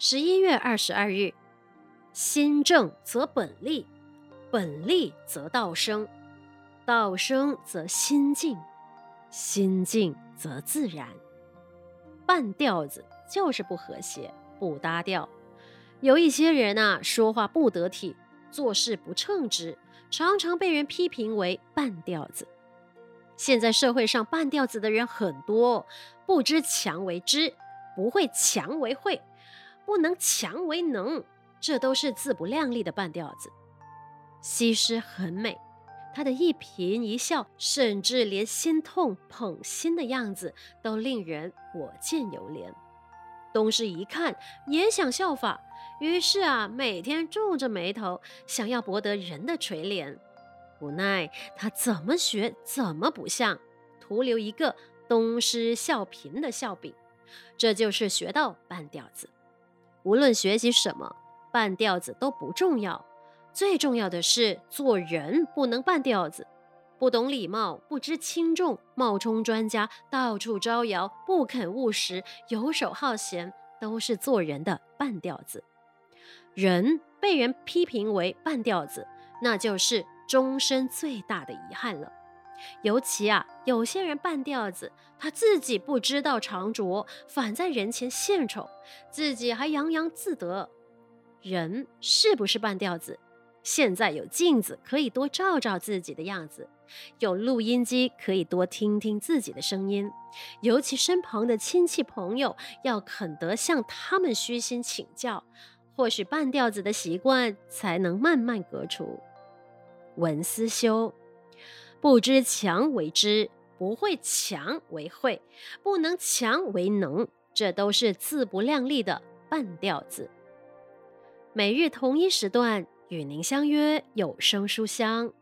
十一月二十二日，心正则本立，本立则道生，道生则心静，心静则自然。半调子就是不和谐、不搭调。有一些人啊，说话不得体，做事不称职，常常被人批评为半调子。现在社会上半调子的人很多，不知强为知，不会强为会。不能强为能，这都是自不量力的半吊子。西施很美，她的一颦一笑，甚至连心痛捧心的样子，都令人我见犹怜。东施一看也想效法，于是啊，每天皱着眉头，想要博得人的垂怜。无奈他怎么学怎么不像，徒留一个东施效颦的笑柄。这就是学到半吊子。无论学习什么，半调子都不重要。最重要的是做人不能半调子，不懂礼貌，不知轻重，冒充专家，到处招摇，不肯务实，游手好闲，都是做人的半调子。人被人批评为半调子，那就是终身最大的遗憾了。尤其啊，有些人半吊子，他自己不知道长拙，反在人前献丑，自己还洋洋自得。人是不是半吊子？现在有镜子可以多照照自己的样子，有录音机可以多听听自己的声音。尤其身旁的亲戚朋友，要肯得向他们虚心请教，或许半吊子的习惯才能慢慢革除。文思修。不知强为知，不会强为会，不能强为能，这都是自不量力的半吊子。每日同一时段与您相约有声书香。